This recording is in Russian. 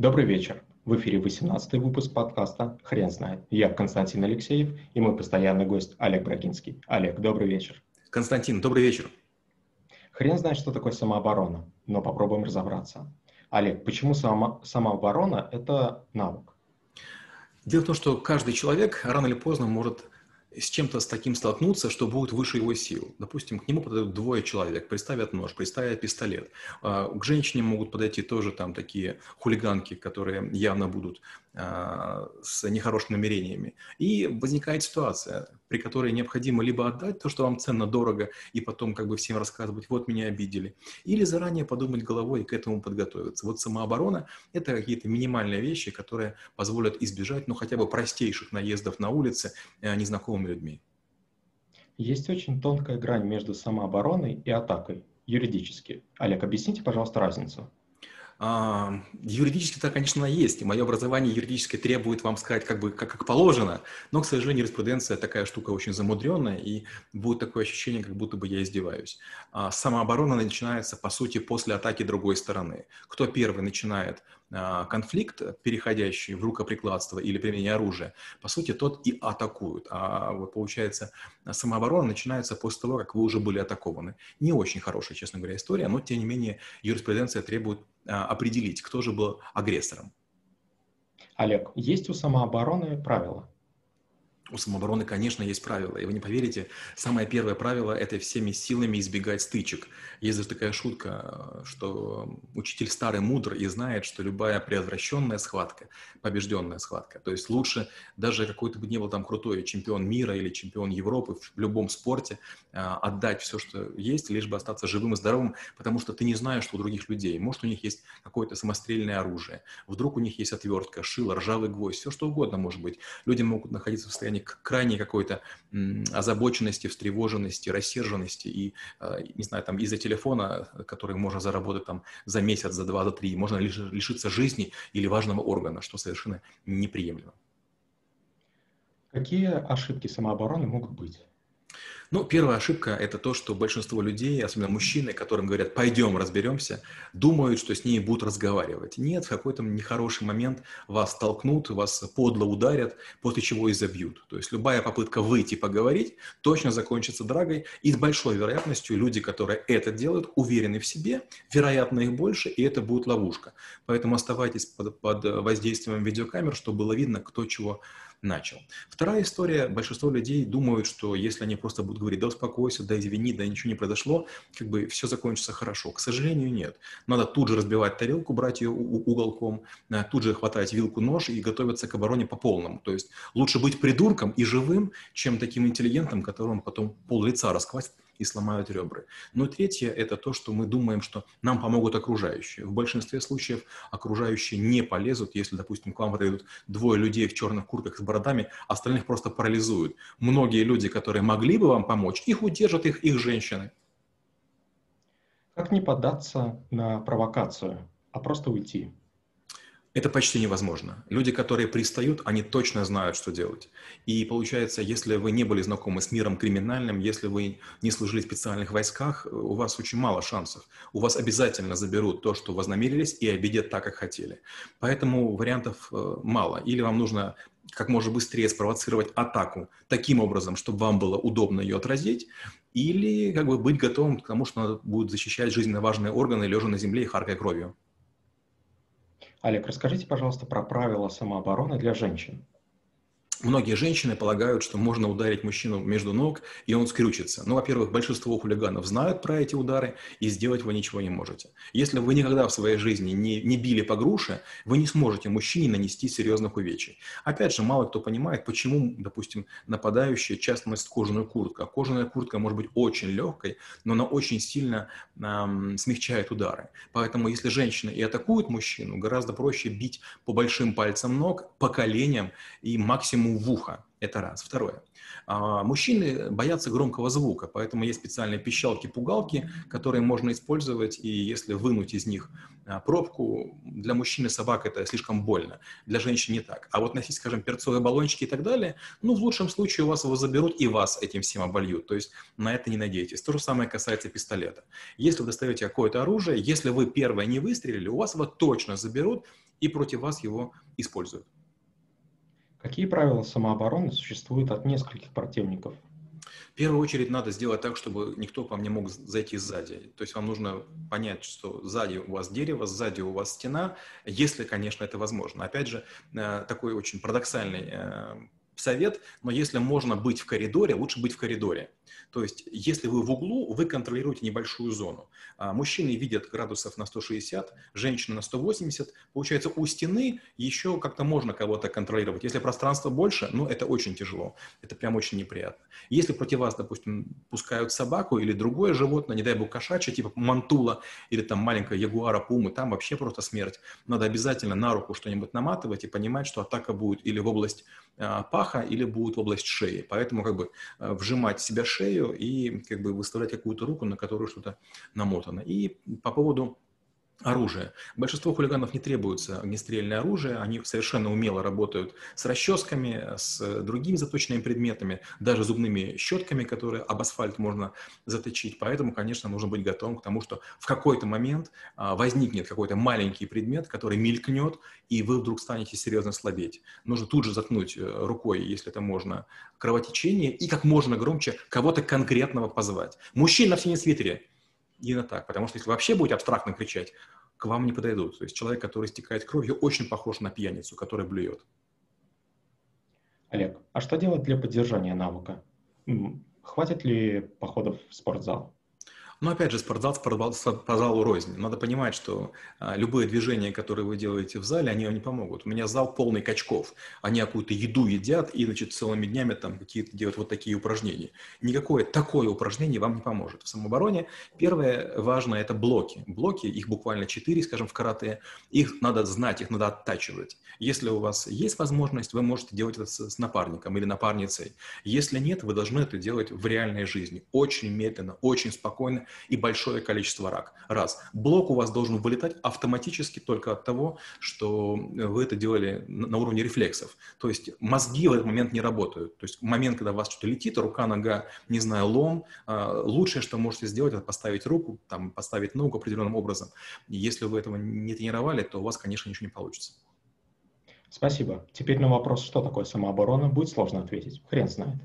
Добрый вечер. В эфире 18 выпуск подкаста «Хрен знает». Я Константин Алексеев и мой постоянный гость Олег Брагинский. Олег, добрый вечер. Константин, добрый вечер. Хрен знает, что такое самооборона, но попробуем разобраться. Олег, почему само, самооборона – это навык? Дело в том, что каждый человек рано или поздно может с чем-то с таким столкнуться, что будет выше его сил. Допустим, к нему подойдут двое человек, приставят нож, приставят пистолет. А, к женщине могут подойти тоже там такие хулиганки, которые явно будут с нехорошими намерениями. И возникает ситуация, при которой необходимо либо отдать то, что вам ценно, дорого, и потом как бы всем рассказывать, вот меня обидели, или заранее подумать головой и к этому подготовиться. Вот самооборона – это какие-то минимальные вещи, которые позволят избежать, ну, хотя бы простейших наездов на улице э, незнакомыми людьми. Есть очень тонкая грань между самообороной и атакой, юридически. Олег, объясните, пожалуйста, разницу. Юридически это, конечно, есть, и мое образование юридическое требует вам сказать как бы как, как положено, но, к сожалению, юриспруденция такая штука очень замудренная, и будет такое ощущение, как будто бы я издеваюсь. А самооборона начинается, по сути, после атаки другой стороны. Кто первый начинает конфликт, переходящий в рукоприкладство или применение оружия, по сути, тот и атакует. А вот получается, самооборона начинается после того, как вы уже были атакованы. Не очень хорошая, честно говоря, история, но, тем не менее, юриспруденция требует а, определить, кто же был агрессором. Олег, есть у самообороны правила? У самообороны, конечно, есть правила. И вы не поверите, самое первое правило – это всеми силами избегать стычек. Есть даже такая шутка, что учитель старый мудр и знает, что любая преотвращенная схватка – побежденная схватка. То есть лучше даже какой-то бы не был там крутой чемпион мира или чемпион Европы в любом спорте а, отдать все, что есть, лишь бы остаться живым и здоровым, потому что ты не знаешь, что у других людей. Может, у них есть какое-то самострельное оружие, вдруг у них есть отвертка, шило, ржавый гвоздь, все что угодно может быть. Люди могут находиться в состоянии крайней какой-то озабоченности, встревоженности, рассерженности и, а, не знаю, там из-за телефона, который можно заработать там за месяц, за два, за три, можно лишиться жизни или важного органа, что совершенно неприемлемо. Какие ошибки самообороны могут быть? Ну, первая ошибка – это то, что большинство людей, особенно мужчины, которым говорят «пойдем разберемся», думают, что с ней будут разговаривать. Нет, в какой-то нехороший момент вас толкнут, вас подло ударят, после чего и забьют. То есть любая попытка выйти поговорить точно закончится драгой, и с большой вероятностью люди, которые это делают, уверены в себе, вероятно, их больше, и это будет ловушка. Поэтому оставайтесь под, под воздействием видеокамер, чтобы было видно, кто чего начал. Вторая история. Большинство людей думают, что если они просто будут говорить, да успокойся, да извини, да ничего не произошло, как бы все закончится хорошо. К сожалению, нет. Надо тут же разбивать тарелку, брать ее уголком, э, тут же хватать вилку, нож и готовиться к обороне по полному. То есть лучше быть придурком и живым, чем таким интеллигентом, которому потом пол лица расквасит и сломают ребра. Но третье – это то, что мы думаем, что нам помогут окружающие. В большинстве случаев окружающие не полезут, если, допустим, к вам подойдут двое людей в черных куртках с бородами, остальных просто парализуют. Многие люди, которые могли бы вам помочь, их удержат их, их женщины. Как не поддаться на провокацию, а просто уйти? Это почти невозможно. Люди, которые пристают, они точно знают, что делать. И получается, если вы не были знакомы с миром криминальным, если вы не служили в специальных войсках, у вас очень мало шансов. У вас обязательно заберут то, что вознамерились, и обидят так, как хотели. Поэтому вариантов э, мало. Или вам нужно как можно быстрее спровоцировать атаку таким образом, чтобы вам было удобно ее отразить, или как бы быть готовым к тому, что надо будет защищать жизненно важные органы, лежа на земле и харкая кровью. Олег, расскажите, пожалуйста, про правила самообороны для женщин. Многие женщины полагают, что можно ударить мужчину между ног, и он скрючится. Ну, во-первых, большинство хулиганов знают про эти удары, и сделать вы ничего не можете. Если вы никогда в своей жизни не, не били по груше, вы не сможете мужчине нанести серьезных увечий. Опять же, мало кто понимает, почему, допустим, нападающий часто носит кожаную куртку. А кожаная куртка может быть очень легкой, но она очень сильно эм, смягчает удары. Поэтому, если женщина и атакует мужчину, гораздо проще бить по большим пальцам ног, по коленям и максимум ему в ухо. Это раз. Второе. А, мужчины боятся громкого звука, поэтому есть специальные пищалки-пугалки, которые можно использовать, и если вынуть из них а, пробку, для мужчины собак это слишком больно, для женщин не так. А вот носить, скажем, перцовые баллончики и так далее, ну, в лучшем случае у вас его заберут и вас этим всем обольют, то есть на это не надейтесь. То же самое касается пистолета. Если вы достаете какое-то оружие, если вы первое не выстрелили, у вас его точно заберут, и против вас его используют. Какие правила самообороны существуют от нескольких противников? В первую очередь надо сделать так, чтобы никто по мне мог зайти сзади. То есть вам нужно понять, что сзади у вас дерево, сзади у вас стена, если, конечно, это возможно. Опять же, э, такой очень парадоксальный э, совет, но если можно быть в коридоре, лучше быть в коридоре. То есть, если вы в углу, вы контролируете небольшую зону. А мужчины видят градусов на 160, женщины на 180. Получается, у стены еще как-то можно кого-то контролировать. Если пространство больше, ну, это очень тяжело. Это прям очень неприятно. Если против вас, допустим, пускают собаку или другое животное, не дай бог кошачье, типа мантула или там маленькая ягуара, пумы, там вообще просто смерть. Надо обязательно на руку что-нибудь наматывать и понимать, что атака будет или в область а, паха, или будет в область шеи. Поэтому как бы а, вжимать себя шею шею и как бы выставлять какую-то руку, на которую что-то намотано. И по поводу оружие. Большинство хулиганов не требуется огнестрельное оружие, они совершенно умело работают с расческами, с другими заточенными предметами, даже зубными щетками, которые об асфальт можно заточить. Поэтому, конечно, нужно быть готовым к тому, что в какой-то момент а, возникнет какой-то маленький предмет, который мелькнет, и вы вдруг станете серьезно слабеть. Нужно тут же заткнуть э, рукой, если это можно, кровотечение, и как можно громче кого-то конкретного позвать. Мужчина в синем свитере, Именно так, потому что если вообще будете абстрактно кричать, к вам не подойдут. То есть человек, который стекает кровью, очень похож на пьяницу, который блюет. Олег, а что делать для поддержания навыка? Хватит ли походов в спортзал? Но опять же, спортзал, спортзал, спортзалу рознь. Надо понимать, что а, любые движения, которые вы делаете в зале, они вам не помогут. У меня зал полный качков. Они какую-то еду едят и, значит, целыми днями там какие-то делают вот такие упражнения. Никакое такое упражнение вам не поможет. В самообороне первое важное – это блоки. Блоки, их буквально четыре, скажем, в карате. Их надо знать, их надо оттачивать. Если у вас есть возможность, вы можете делать это с, с напарником или напарницей. Если нет, вы должны это делать в реальной жизни. Очень медленно, очень спокойно и большое количество рак. Раз. Блок у вас должен вылетать автоматически только от того, что вы это делали на уровне рефлексов. То есть мозги в этот момент не работают. То есть момент, когда у вас что-то летит, рука, нога, не знаю, лом, а, лучшее, что можете сделать, это поставить руку, там, поставить ногу определенным образом. если вы этого не тренировали, то у вас, конечно, ничего не получится. Спасибо. Теперь на вопрос, что такое самооборона, будет сложно ответить. Хрен знает.